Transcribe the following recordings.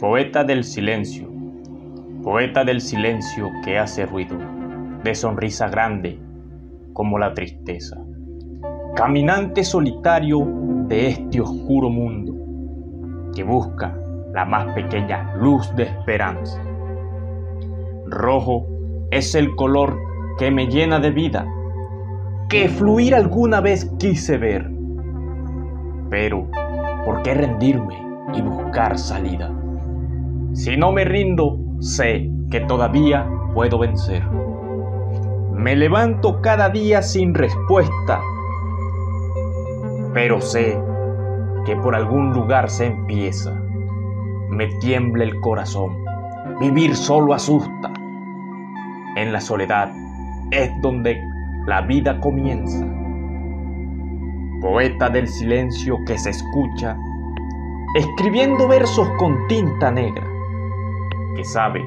Poeta del silencio, poeta del silencio que hace ruido, de sonrisa grande como la tristeza. Caminante solitario de este oscuro mundo, que busca la más pequeña luz de esperanza. Rojo es el color que me llena de vida, que fluir alguna vez quise ver. Pero, ¿por qué rendirme y buscar salida? Si no me rindo, sé que todavía puedo vencer. Me levanto cada día sin respuesta, pero sé que por algún lugar se empieza. Me tiembla el corazón, vivir solo asusta. En la soledad es donde la vida comienza. Poeta del silencio que se escucha, escribiendo versos con tinta negra que sabe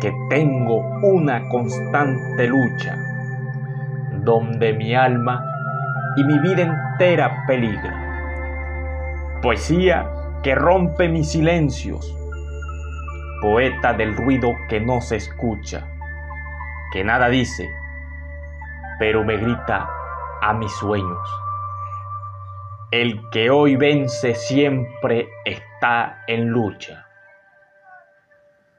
que tengo una constante lucha donde mi alma y mi vida entera peligra. Poesía que rompe mis silencios, poeta del ruido que no se escucha, que nada dice, pero me grita a mis sueños. El que hoy vence siempre está en lucha.